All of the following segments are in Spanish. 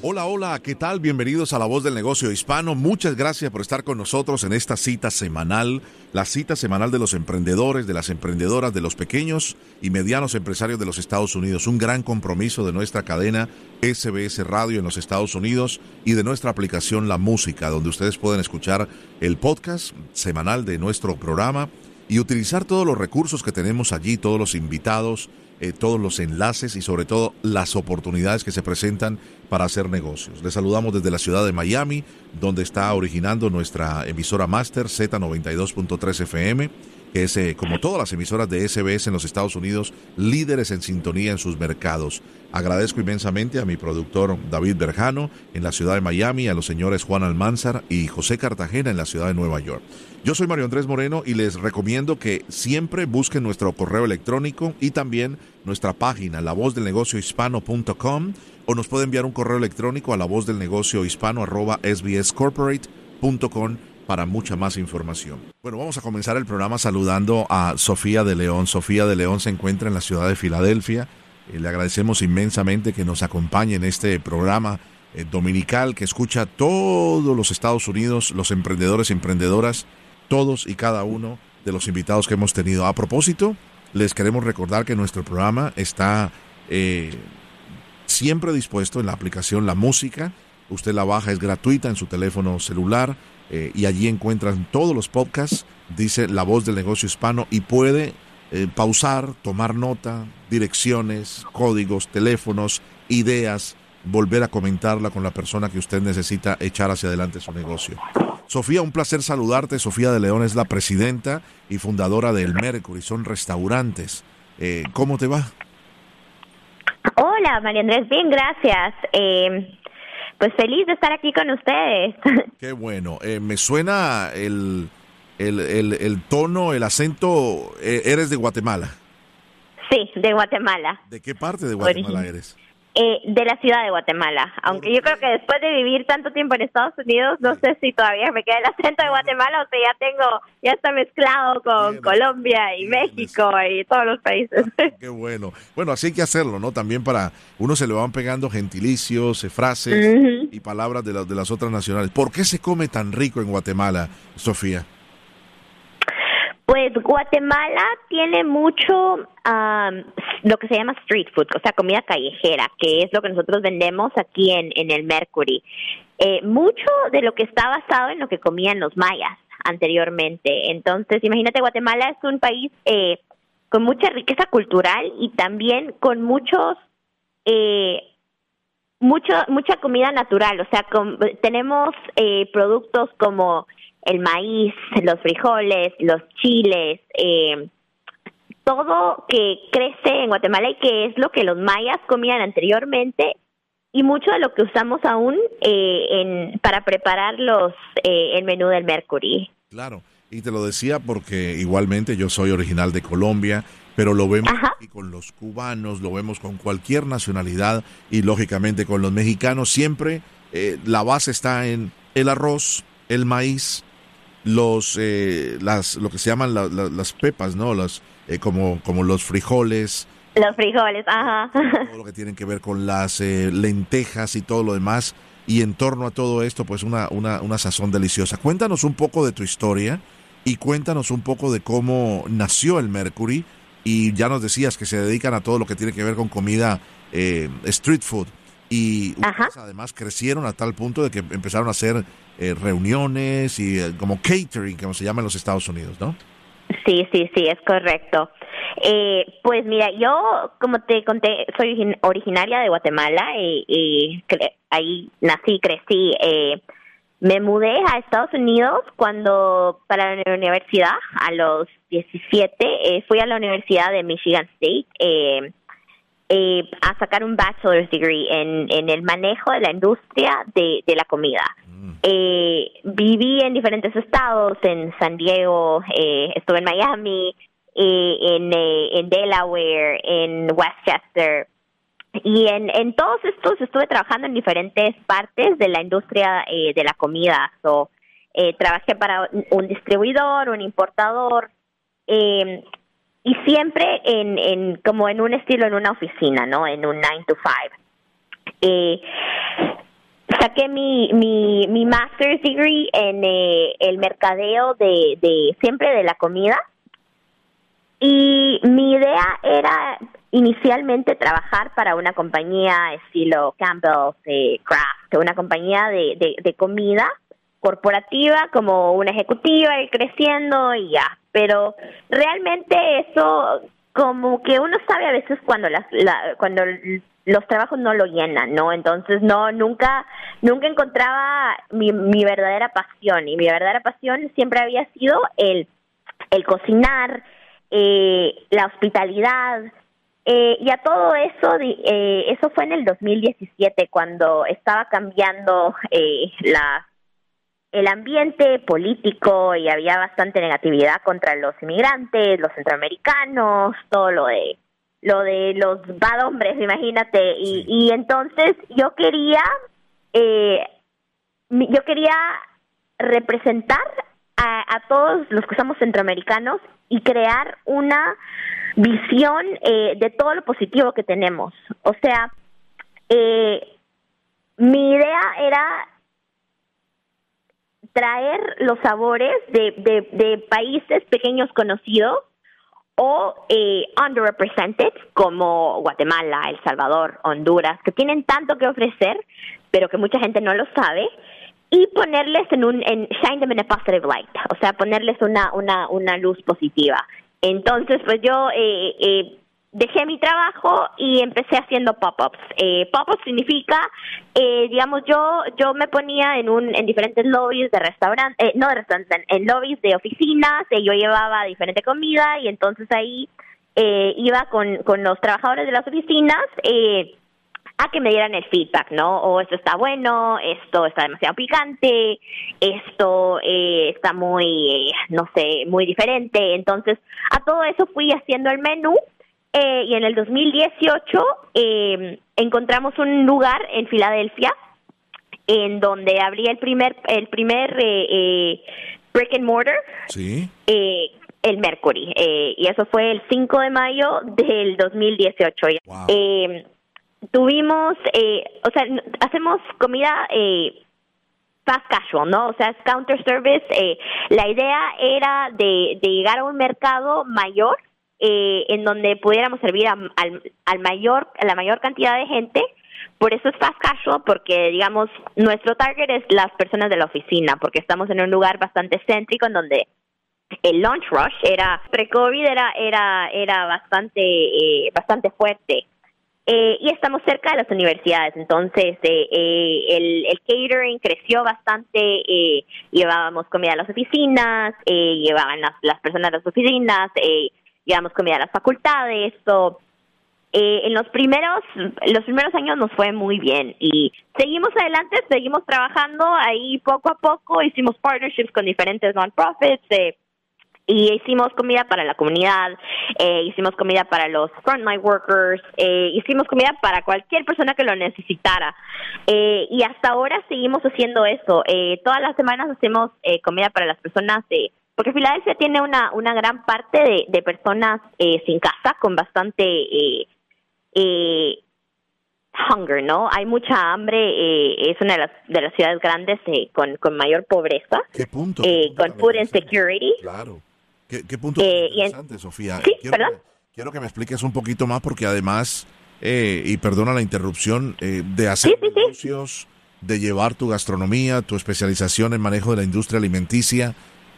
Hola, hola, ¿qué tal? Bienvenidos a La Voz del Negocio Hispano. Muchas gracias por estar con nosotros en esta cita semanal, la cita semanal de los emprendedores, de las emprendedoras, de los pequeños y medianos empresarios de los Estados Unidos. Un gran compromiso de nuestra cadena SBS Radio en los Estados Unidos y de nuestra aplicación La Música, donde ustedes pueden escuchar el podcast semanal de nuestro programa y utilizar todos los recursos que tenemos allí, todos los invitados, eh, todos los enlaces y sobre todo las oportunidades que se presentan para hacer negocios. Les saludamos desde la ciudad de Miami, donde está originando nuestra emisora Master Z92.3 FM que es, eh, como todas las emisoras de SBS en los Estados Unidos, líderes en sintonía en sus mercados. Agradezco inmensamente a mi productor David Berjano en la ciudad de Miami, a los señores Juan Almanzar y José Cartagena en la ciudad de Nueva York. Yo soy Mario Andrés Moreno y les recomiendo que siempre busquen nuestro correo electrónico y también nuestra página, lavozdelnegociohispano.com o nos puede enviar un correo electrónico a lavozdelnegociohispano arroba sbscorporate.com para mucha más información. Bueno, vamos a comenzar el programa saludando a Sofía de León. Sofía de León se encuentra en la ciudad de Filadelfia. Eh, le agradecemos inmensamente que nos acompañe en este programa eh, dominical que escucha todos los Estados Unidos, los emprendedores y emprendedoras, todos y cada uno de los invitados que hemos tenido. A propósito, les queremos recordar que nuestro programa está eh, siempre dispuesto en la aplicación La Música. Usted la baja, es gratuita en su teléfono celular eh, y allí encuentran todos los podcasts, dice La Voz del Negocio Hispano, y puede eh, pausar, tomar nota, direcciones, códigos, teléfonos, ideas, volver a comentarla con la persona que usted necesita echar hacia adelante su negocio. Sofía, un placer saludarte. Sofía de León es la presidenta y fundadora del Mercury, son restaurantes. Eh, ¿Cómo te va? Hola, María Andrés, bien, gracias. Pues feliz de estar aquí con ustedes. Qué bueno. Eh, me suena el, el, el, tono, el acento. Eh, ¿Eres de Guatemala? Sí, de Guatemala. ¿De qué parte de Guatemala eres? Eh, de la ciudad de Guatemala. Aunque yo creo que después de vivir tanto tiempo en Estados Unidos, no sé si todavía me queda el acento de Guatemala o si ya tengo, ya está mezclado con Colombia y México y todos los países. Qué bueno. Bueno, así hay que hacerlo, ¿no? También para uno se le van pegando gentilicios, eh, frases y palabras de, de las otras nacionales. ¿Por qué se come tan rico en Guatemala, Sofía? Pues Guatemala tiene mucho lo que se llama street food, o sea, comida callejera, que es lo que nosotros vendemos aquí en, en el Mercury. Eh, mucho de lo que está basado en lo que comían los mayas anteriormente. Entonces, imagínate, Guatemala es un país eh, con mucha riqueza cultural y también con muchos, eh, mucho, mucha comida natural. O sea, tenemos eh, productos como el maíz, los frijoles, los chiles, eh, todo que crece en Guatemala y que es lo que los mayas comían anteriormente y mucho de lo que usamos aún eh, en, para preparar los, eh, el menú del Mercury. Claro, y te lo decía porque igualmente yo soy original de Colombia, pero lo vemos aquí con los cubanos, lo vemos con cualquier nacionalidad y lógicamente con los mexicanos. Siempre la base está en el arroz, el maíz, los eh, las lo que se llaman las pepas, ¿no? Las eh, como como los frijoles. Los frijoles, ajá. Todo lo que tienen que ver con las eh, lentejas y todo lo demás. Y en torno a todo esto, pues una, una, una sazón deliciosa. Cuéntanos un poco de tu historia y cuéntanos un poco de cómo nació el Mercury. Y ya nos decías que se dedican a todo lo que tiene que ver con comida street food. Y además crecieron a tal punto de que empezaron a hacer eh, reuniones y eh, como catering, como se llama en los Estados Unidos, ¿no? Sí, sí, sí, es correcto. Eh, pues mira, yo, como te conté, soy originaria de Guatemala y, ahí nací, crecí. me mudé a Estados Unidos cuando, para la universidad, a los 17, fui a la Universidad de Michigan State eh, a sacar un bachelor's degree en, el manejo de la industria de la comida. Eh, viví en diferentes estados, en San Diego, eh, estuve en Miami, eh, en, eh, en Delaware, en Westchester. Y en, en todos estos estuve trabajando en diferentes partes de la industria eh, de la comida. So, eh, trabajé para un distribuidor, un importador, eh, y siempre en, en como en un estilo en una oficina, ¿no? En un 9 to 5. Eh, saqué mi, mi, mi master's degree en eh, el mercadeo de, de siempre de la comida y mi idea era inicialmente trabajar para una compañía estilo Campbell's eh, Craft, una compañía de, de, de comida corporativa como una ejecutiva y creciendo y ya. Pero realmente eso como que uno sabe a veces cuando las la, cuando los trabajos no lo llenan, ¿no? Entonces no nunca nunca encontraba mi, mi verdadera pasión y mi verdadera pasión siempre había sido el el cocinar, eh, la hospitalidad eh, y a todo eso eh, eso fue en el 2017 cuando estaba cambiando eh, la el ambiente político y había bastante negatividad contra los inmigrantes, los centroamericanos, todo lo de lo de los bad hombres, imagínate, y, y entonces yo quería eh, yo quería representar a, a, todos los que somos centroamericanos y crear una visión eh, de todo lo positivo que tenemos. O sea, eh, mi idea era traer los sabores de, de, de países pequeños conocidos o eh, underrepresented como Guatemala, El Salvador, Honduras, que tienen tanto que ofrecer, pero que mucha gente no lo sabe, y ponerles en un, en shine them in a positive light, o sea, ponerles una, una, una luz positiva. Entonces, pues yo eh, eh, dejé mi trabajo y empecé haciendo pop-ups. Eh, pop-ups significa, eh, digamos, yo yo me ponía en un en diferentes lobbies de restaurantes, eh, no de restaurantes, en, lobbies de oficinas, eh, yo llevaba diferente comida y entonces ahí eh, iba con, con los trabajadores de las oficinas a que me dieran el feedback, ¿no? O esto está bueno, esto está demasiado picante, esto eh, está muy, no sé, muy diferente. Entonces, a todo eso fui haciendo el menú eh, y en el 2018 eh, encontramos un lugar en Filadelfia en donde abría el primer el primer eh, eh brick and mortar. Sí. Eh, el Mercury. y eso fue el 5 de mayo del 2018. Wow. tuvimos, o sea, hacemos comida fast casual, ¿no? O sea, es counter service. la idea era de, de llegar a un mercado mayor eh, en donde pudiéramos servir a, al, al mayor, a la mayor cantidad de gente. Por eso es fast casual, porque digamos, nuestro target es las personas de la oficina, porque estamos en un lugar bastante céntrico en donde el lunch rush era pre-COVID era era era bastante eh, bastante fuerte eh, y estamos cerca de las universidades entonces eh, eh, el, el catering creció bastante eh, llevábamos comida a las oficinas eh, llevaban las, las personas a las oficinas llevamos comida a las facultades, so, eh, en los primeros los primeros años nos fue muy bien y seguimos adelante, seguimos trabajando ahí poco a poco, hicimos partnerships con diferentes non-profits eh, y hicimos comida para la comunidad, eh, hicimos comida para los frontline workers, eh, hicimos comida para cualquier persona que lo necesitara. Eh, y hasta ahora seguimos haciendo eso. Eh, todas las semanas hacemos comida para las personas de porque Filadelfia tiene una, una gran parte de, de personas eh, sin casa, con bastante eh, eh, hunger, ¿no? Hay mucha hambre, eh, es una de las, de las ciudades grandes eh, con, con mayor pobreza. ¿Qué punto? Eh, ¿Qué punto con food insecurity. Claro. ¿Qué, qué punto en- interesante, Sofía? Sí, quiero, ¿perdón? que, quiero que me expliques un poquito más porque además, eh, y perdona la interrupción, eh, de hacer sí. negocios, de llevar tu gastronomía, tu especialización en manejo de la industria alimenticia,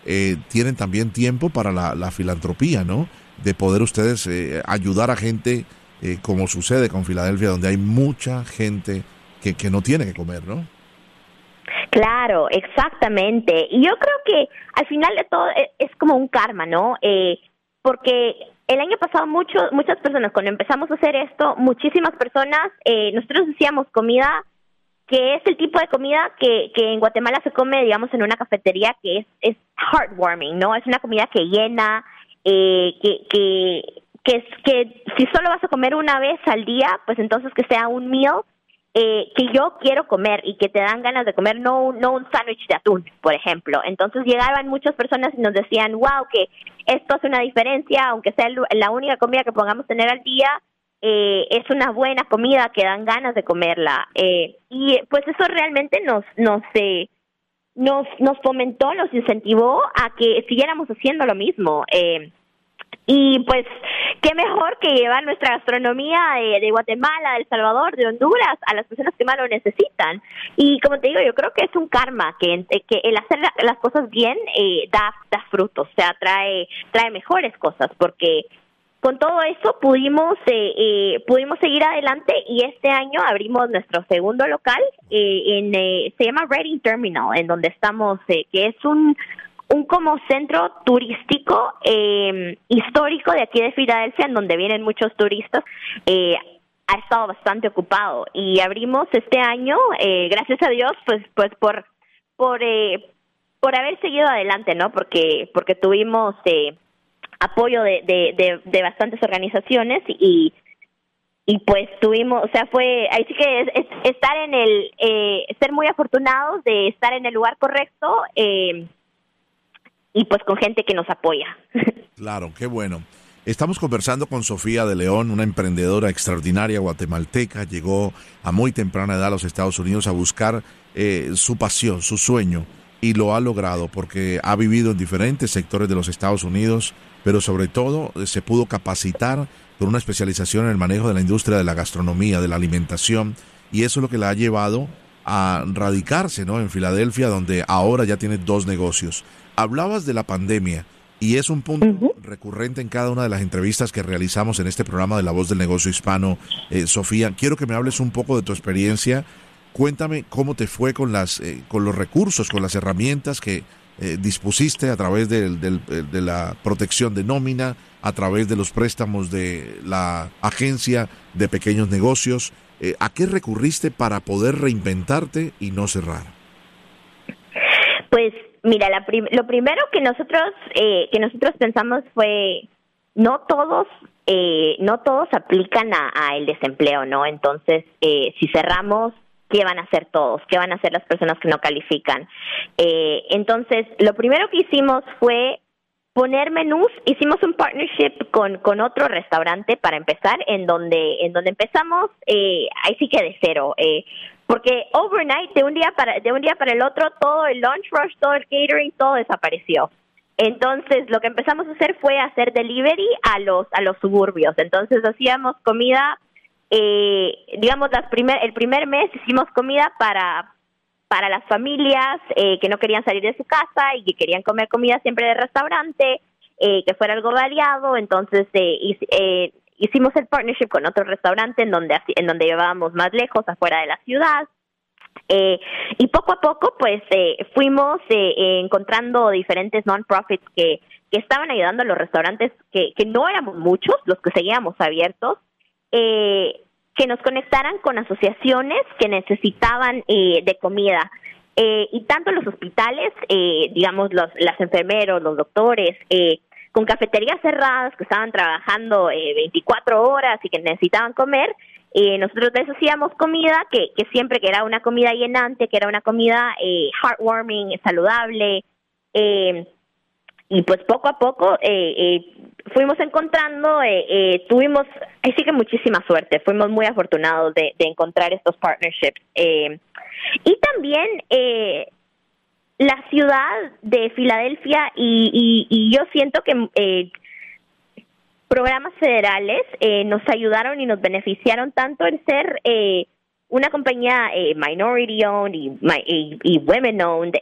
eh, tienen también tiempo para la, la filantropía, ¿no? De poder ustedes eh, ayudar a gente, eh, como sucede con Filadelfia, donde hay mucha gente que, que no tiene que comer, ¿no? Claro, exactamente. Y yo creo que al final de todo e- es, como un karma, ¿no? Eh, porque el año pasado muchos muchas personas, cuando empezamos a hacer esto, muchísimas personas, eh, nosotros hacíamos comida que es el tipo de comida que, que en Guatemala se come, digamos, en una cafetería que es, es heartwarming, ¿no? Es una comida que llena, eh, que, que, que, que si solo vas a comer una vez al día, pues entonces que sea un meal eh, que yo quiero comer y que te dan ganas de comer, no, no un sándwich de atún, por ejemplo. Entonces llegaban muchas personas y nos decían, wow, que esto hace una diferencia, aunque sea la única comida que podamos tener al día, eh, es una buena comida que dan ganas de comerla. Eh, y pues eso realmente nos, nos, eh, nos, nos fomentó, nos incentivó a que siguiéramos haciendo lo mismo. Eh, y pues, qué mejor que llevar nuestra gastronomía de, Guatemala, de El Salvador, de Honduras a las personas que más lo necesitan. Y como te digo, yo creo que es un karma, que, que el hacer las cosas bien eh, da, da frutos, o sea, trae, trae mejores cosas, porque con todo eso pudimos eh, eh, pudimos seguir adelante y este año abrimos nuestro segundo local eh, en eh, se llama Reading Terminal en donde estamos eh, que es un un como centro turístico eh, histórico de aquí de Filadelfia, en donde vienen muchos turistas, ha estado bastante ocupado y abrimos este año, gracias a Dios, pues, pues por por por haber seguido adelante, ¿no? Porque porque tuvimos apoyo de, de, de, de bastantes organizaciones y y pues tuvimos, o sea, fue, ahí sí que es, es estar en el, eh, ser muy afortunados de estar en el lugar correcto, eh, y pues con gente que nos apoya. Claro, qué bueno. Estamos conversando con Sofía de León, una emprendedora extraordinaria guatemalteca. Llegó a muy temprana edad a los Estados Unidos a buscar eh, su pasión, su sueño, y lo ha logrado porque ha vivido en diferentes sectores de los Estados Unidos, pero sobre todo eh, se pudo capacitar con una especialización en el manejo de la industria de la gastronomía, de la alimentación, y eso es lo que la ha llevado a radicarse ¿no? en Filadelfia, donde ahora ya tiene dos negocios hablabas de la pandemia y es un punto recurrente en cada una de las entrevistas que realizamos en este programa de La Voz del Negocio Hispano. Eh, Sofía, quiero que me hables un poco de tu experiencia. Cuéntame cómo te fue con, las, eh, con los recursos, con las herramientas que eh, dispusiste a través del, del, de la protección de nómina, a través de los préstamos de la agencia de pequeños negocios. ¿A qué recurriste para poder reinventarte y no cerrar? Pues Mira, la prim lo primero que nosotros eh, que nosotros pensamos fue no todos eh, no todos aplican a, a, el desempleo, ¿no? Entonces, eh, si cerramos, ¿qué van a hacer todos? ¿Qué van a hacer las personas que no califican? Eh, entonces, lo primero que hicimos fue poner menús. Hicimos un partnership con, con otro restaurante para empezar, en donde en donde empezamos eh, ahí sí que de cero. Eh, porque overnight de un día para de un día para el otro todo el lunch rush todo el catering todo desapareció entonces lo que empezamos a hacer fue hacer delivery a los a los suburbios entonces hacíamos comida eh, digamos las primer el primer mes hicimos comida para para las familias eh, que no querían salir de su casa y que querían comer comida siempre de restaurante eh, que fuera algo variado. Entonces eh, eh, hicimos el partnership con otro restaurante en donde en donde llevábamos más lejos afuera de la ciudad. Eh, y poco a poco pues eh, fuimos eh, encontrando diferentes non-profits que, que estaban ayudando a los restaurantes que, que no éramos muchos los que seguíamos abiertos eh, que nos conectaran con asociaciones que necesitaban eh, de comida. Eh, y tanto los hospitales eh, digamos los las enfermeros los doctores eh, con cafeterías cerradas que estaban trabajando eh, 24 horas y que necesitaban comer, eh, nosotros les hacíamos comida que, que siempre que era una comida llenante, que era una comida eh, heartwarming, saludable, eh, y pues poco a poco eh, eh, fuimos encontrando, eh, eh, tuvimos, ahí que muchísima suerte, fuimos muy afortunados de, de encontrar estos partnerships. Eh, y también eh, la ciudad de Filadelfia y, y, y yo siento que eh, programas federales eh, nos ayudaron y nos beneficiaron tanto en ser una compañía minority owned y, women owned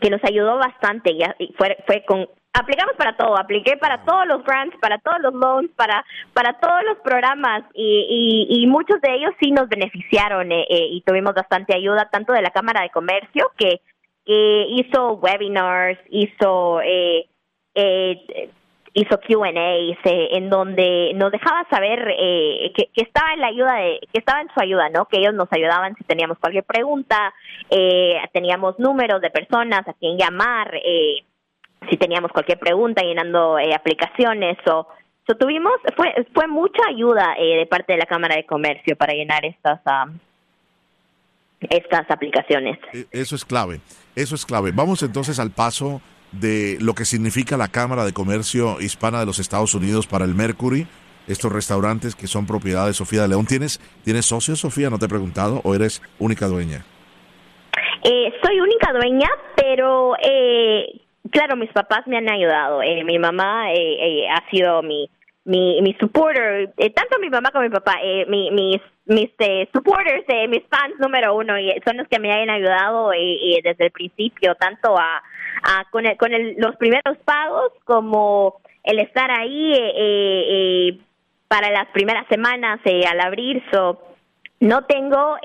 que nos ayudó bastante y fue, fue con aplicamos para todo, apliqué para todos los grants, para todos los loans, para para todos los programas y, y, y muchos de ellos sí nos beneficiaron eh, eh, y tuvimos bastante ayuda tanto de la Cámara de Comercio que que hizo webinars, hizo eh, eh, hizo Q&A en donde nos dejaba saber eh, que, estaba en la ayuda de, que estaba en su ayuda, ¿no? Que ellos nos ayudaban si teníamos cualquier pregunta, eh, teníamos números de personas a quien llamar, eh, si teníamos cualquier pregunta llenando aplicaciones o tuvimos fue fue mucha ayuda de parte de la Cámara de Comercio para llenar estas um, estas aplicaciones. E, eso es clave, eso es clave. Vamos entonces al paso de lo que significa la Cámara de Comercio Hispana de los Estados Unidos para el Mercury, estos restaurantes que son propiedad de Sofía de León. ¿Tienes, ¿tienes socios, Sofía? ¿No te he preguntado? ¿O eres única dueña? Eh, soy única dueña, pero eh, claro, mis papás me han ayudado. Eh, mi mamá eh, ha sido mi, mi, mi supporter, tanto mi mamá como mi papá, mi, mis, mis supporters, mis fans número uno, y son los que me han ayudado desde el principio, tanto a con, con los primeros pagos como el estar ahí eh, eh, eh, para las primeras semanas al abrir. So, no tengo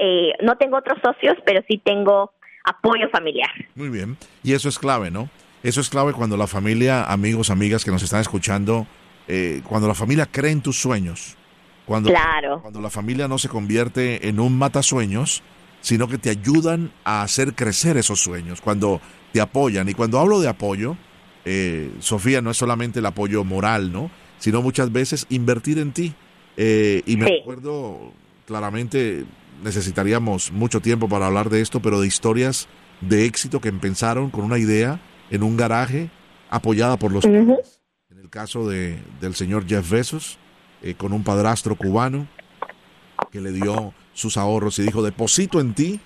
no tengo otros socios, pero sí tengo apoyo familiar. Muy bien. Y eso es clave, ¿no? Eso es clave cuando la familia, amigos, amigas que nos están escuchando, cuando la familia cree en tus sueños. Cuando, claro. cuando la familia no se convierte en un matasueños, sino que te ayudan a hacer crecer esos sueños. Cuando te apoyan. Y cuando hablo de apoyo, eh, Sofía, no es solamente el apoyo moral, ¿no? Sino muchas veces invertir en ti. Eh, y me acuerdo claramente, necesitaríamos mucho tiempo para hablar de esto, pero de historias de éxito que empezaron con una idea en un garaje apoyada por los En el caso de, del señor Jeff Bezos, eh, con un padrastro cubano que le dio sus ahorros y dijo, deposito en ti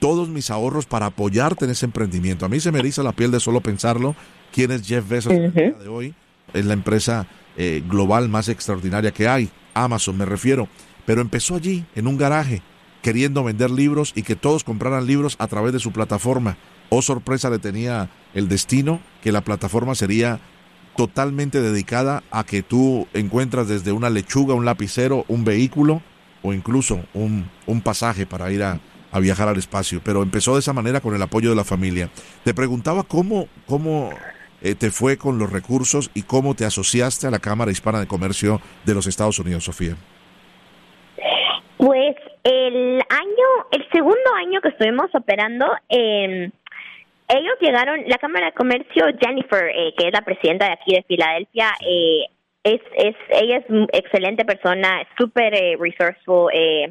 todos mis ahorros para apoyarte en ese emprendimiento. A mí se me eriza la piel de solo pensarlo. ¿Quién es Jeff Bezos de hoy? Es la empresa eh, global más extraordinaria que hay. Amazon me refiero. Pero empezó allí, en un garaje, queriendo vender libros y que todos compraran libros a través de su plataforma. Oh, sorpresa le tenía el destino que la plataforma sería totalmente dedicada a que tú encuentras desde una lechuga, un lapicero, un vehículo o incluso un, un pasaje para ir a, a viajar al espacio, pero empezó de esa manera con el apoyo de la familia. Te preguntaba cómo, cómo eh, te fue con los recursos y cómo te asociaste a la Cámara Hispana de Comercio de los Estados Unidos, Sofía. Pues el año, el segundo año que estuvimos operando, eh, ellos llegaron, la Cámara de Comercio, Jennifer, eh, que es la presidenta de aquí de Filadelfia, eh, es, es, ella es excelente persona, súper eh, resourceful, eh,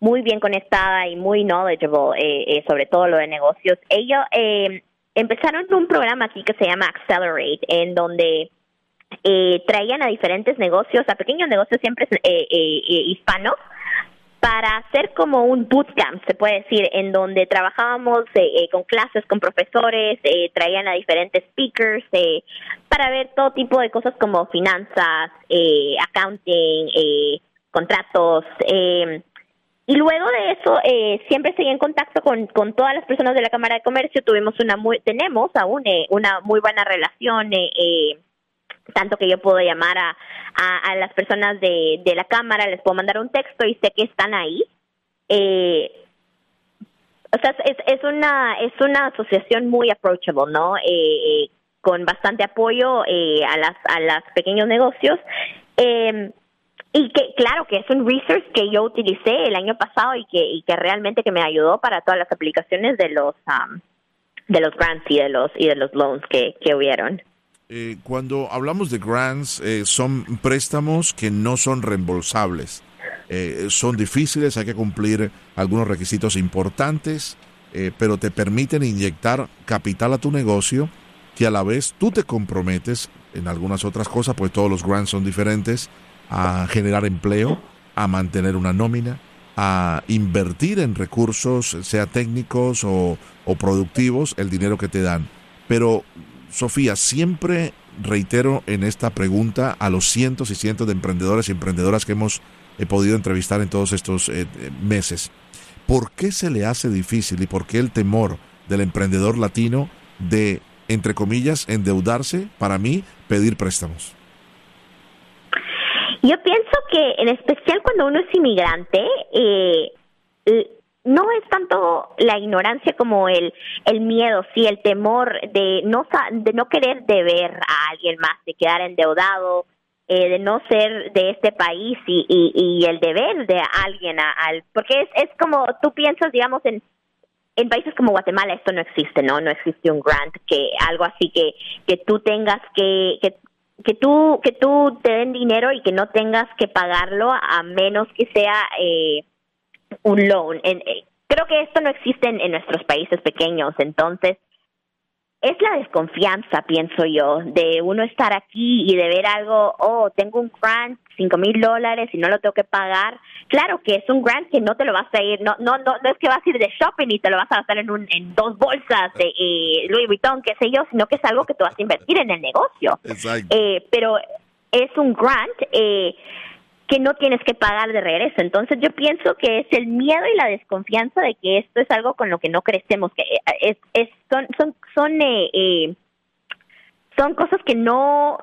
muy bien conectada y muy knowledgeable eh, eh, sobre todo lo de negocios. Ellos eh, empezaron un programa aquí que se llama Accelerate, en donde traían a diferentes negocios, a pequeños negocios siempre hispanos, para hacer como un bootcamp, se puede decir, en donde trabajábamos con clases, con profesores, traían a diferentes speakers para ver todo tipo de cosas como finanzas, accounting, contratos. Y luego de eso, eh, siempre seguí en contacto con, con todas las personas de la Cámara de Comercio. Tuvimos una muy, tenemos aún eh, una muy buena relación, eh, eh, tanto que yo puedo llamar a, a, las personas de, de, la Cámara, les puedo mandar un texto y sé que están ahí. Eh, o sea, es, es, una, es una asociación muy approachable, ¿no? Eh, con bastante apoyo a, las, a los pequeños negocios. Eh, y que claro que es un research que yo utilicé el año pasado y que, y que realmente que me ayudó para todas las aplicaciones de los um, de los grants y de los y de los loans que, que hubieron. Eh, cuando hablamos de grants, eh, son préstamos que no son reembolsables. Eh, son difíciles, hay que cumplir algunos requisitos importantes, pero te permiten inyectar capital a tu negocio que a la vez tú te comprometes en algunas otras cosas, pues todos los grants son diferentes, a generar empleo, a mantener una nómina, a invertir en recursos, sea técnicos o, productivos, el dinero que te dan. Pero, Sofía, siempre reitero en esta pregunta a los cientos y cientos de emprendedores y emprendedoras que hemos podido entrevistar en todos estos eh, eh, meses. ¿Por qué se le hace difícil y por qué el temor del emprendedor latino de, entre comillas, endeudarse, para mí, pedir préstamos? Yo pienso que en especial cuando uno es inmigrante, eh, no es tanto la ignorancia como el, el miedo, sí, el temor de no, de no querer deber a alguien más, de quedar endeudado, eh, de no ser de este país y, y, el deber de alguien al porque es, es como tú piensas digamos en en países como Guatemala esto no existe no no existe un grant que algo así que que tú tengas que que que tú que tú te den dinero y que no tengas que pagarlo a menos que sea eh, un loan. En, eh, creo que esto no existe en, nuestros países pequeños, entonces es la desconfianza, pienso yo, de uno estar aquí y de ver algo, oh, tengo un grant, cinco mil dólares y no lo tengo que pagar. Claro que es un grant que no te lo vas a ir, no, no, no, no es que vas a ir de shopping y te lo vas a gastar en, un, en dos bolsas de eh, Louis Vuitton, qué sé yo, sino que es algo que tú vas a invertir en el negocio. Eh, pero es un grant. Eh, que no tienes que pagar de regreso. Entonces yo pienso que es el miedo y la desconfianza de que esto es algo con lo que no crecemos, que es, es son son son eh, eh, son cosas que no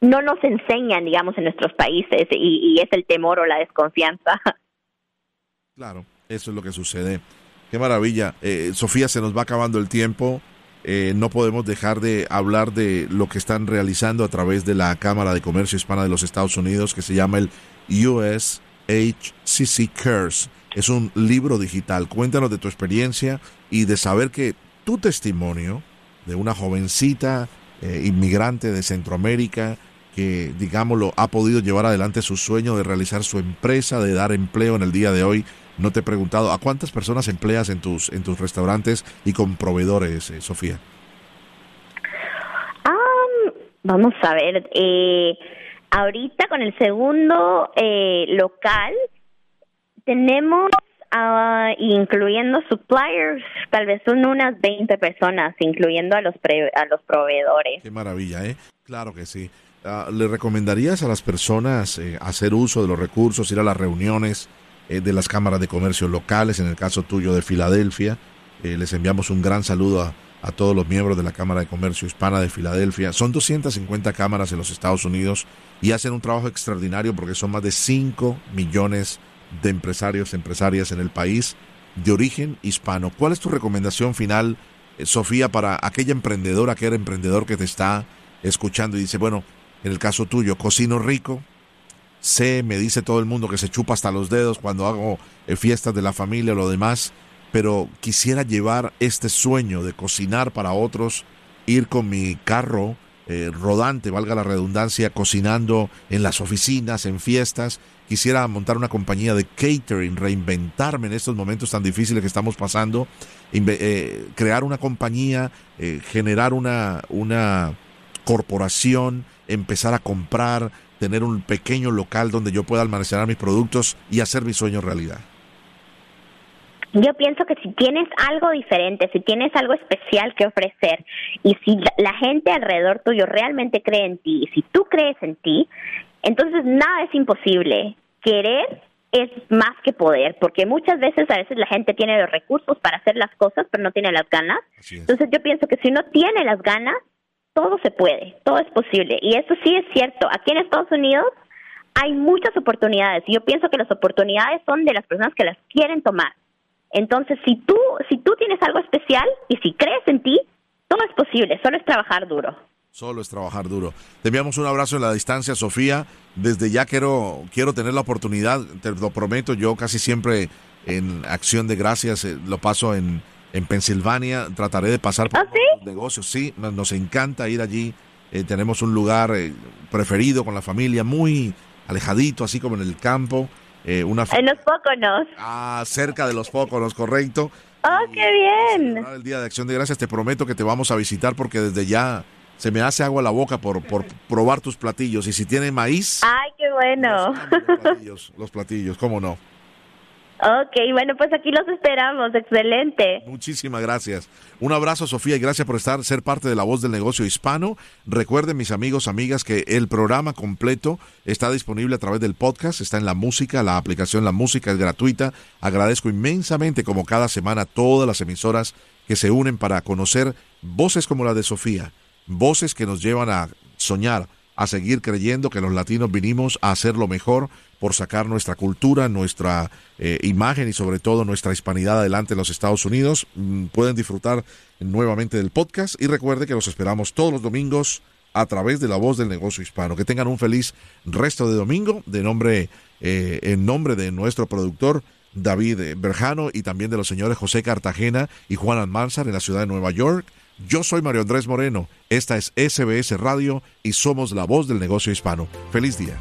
no nos enseñan, digamos, en nuestros países y, es el temor o la desconfianza. Claro, eso es lo que sucede. Qué maravilla. Eh, Sofía, se nos va acabando el tiempo. Eh, no podemos dejar de hablar de lo que están realizando a través de la Cámara de Comercio Hispana de los Estados Unidos, que se llama el USHCC Cares. Es un libro digital. Cuéntanos de tu experiencia y de saber que tu testimonio de una jovencita eh, inmigrante de Centroamérica que, digámoslo, ha podido llevar adelante su sueño de realizar su empresa, de dar empleo en el día de hoy, no te he preguntado, ¿a cuántas personas empleas en tus, en tus restaurantes y con proveedores, eh, Sofía? vamos a ver, eh, ahorita con el segundo eh, local tenemos, uh, incluyendo suppliers, tal vez son unas 20 personas, incluyendo a los, a los proveedores. Qué maravilla, ¿eh? Claro que sí. Ah, ¿Le recomendarías a las personas eh, hacer uso de los recursos, ir a las reuniones? Eh, de las cámaras de comercio locales, en el caso tuyo de Filadelfia. Eh, les enviamos un gran saludo a, a, todos los miembros de la Cámara de Comercio Hispana de Filadelfia. Son 250 cámaras en los Estados Unidos y hacen un trabajo extraordinario porque son más de 5 millones de empresarios, empresarias en el país de origen hispano. ¿Cuál es tu recomendación final, Sofía, para aquella emprendedora, aquel emprendedor que te está escuchando y dice, bueno, en el caso tuyo, cocino rico, sé, me dice todo el mundo que se chupa hasta los dedos cuando hago eh, fiestas de la familia o lo demás, pero quisiera llevar este sueño de cocinar para otros, ir con mi carro eh, rodante, valga la redundancia, cocinando en las oficinas, en fiestas. Quisiera montar una compañía de catering, reinventarme en estos momentos tan difíciles que estamos pasando, eh, crear una compañía, generar una, una corporación, empezar a comprar, tener un pequeño local donde yo pueda almacenar mis productos y hacer mi sueño realidad? Yo pienso que si tienes algo diferente, si tienes algo especial que ofrecer y si la gente alrededor tuyo realmente cree en ti y si tú crees en ti, entonces nada es imposible. Querer es más que poder, porque muchas veces a veces la gente tiene los recursos para hacer las cosas, pero no tiene las ganas. Entonces yo pienso que si uno tiene las ganas, todo se puede, todo es posible. Y eso sí es cierto. Aquí en Estados Unidos hay muchas oportunidades. Y yo pienso que las oportunidades son de las personas que las quieren tomar. Entonces, si tú, si tú tienes algo especial y si crees en ti, todo es posible, solo es trabajar duro. Solo es trabajar duro. Te enviamos un abrazo en la distancia, Sofía. Desde ya quiero, quiero tener la oportunidad, te lo prometo, yo casi siempre en acción de gracias eh, lo paso en, en Pensilvania. Trataré de pasar por ¿Ah, los negocios. Sí, nos, encanta ir allí. Eh, tenemos un lugar eh, preferido con la familia, muy alejadito, así como en el campo. Eh, una en los Póconos. Ah, cerca de los Póconos, correcto. ¡Oh, qué bien! El Día de Acción de Gracias, te prometo que te vamos a visitar porque desde ya se me hace agua la boca por, por probar tus platillos. Y si tiene maíz... ¡Ay, qué bueno! Los platillos, los platillos, cómo no. Ok, bueno, pues aquí los esperamos. Excelente. Muchísimas gracias. Un abrazo, Sofía, y gracias por estar, ser parte de la voz del negocio hispano. Recuerden, mis amigos, amigas, que el programa completo está disponible a través del podcast, está en la música, la aplicación La Música es gratuita. Agradezco inmensamente, como cada semana, todas las emisoras que se unen para conocer voces como la de Sofía, voces que nos llevan a soñar, a seguir creyendo que los latinos vinimos a hacer lo mejor por sacar nuestra cultura, nuestra eh, imagen y sobre todo nuestra hispanidad adelante en los Estados Unidos. Mm, pueden disfrutar nuevamente del podcast y recuerde que los esperamos todos los domingos a través de la voz del negocio hispano. Que tengan un feliz resto de domingo de nombre, eh, en nombre de nuestro productor David Berjano y también de los señores José Cartagena y Juan Almanzar en la ciudad de Nueva York. Yo soy Mario Andrés Moreno, esta es SBS Radio y somos la voz del negocio hispano. Feliz día.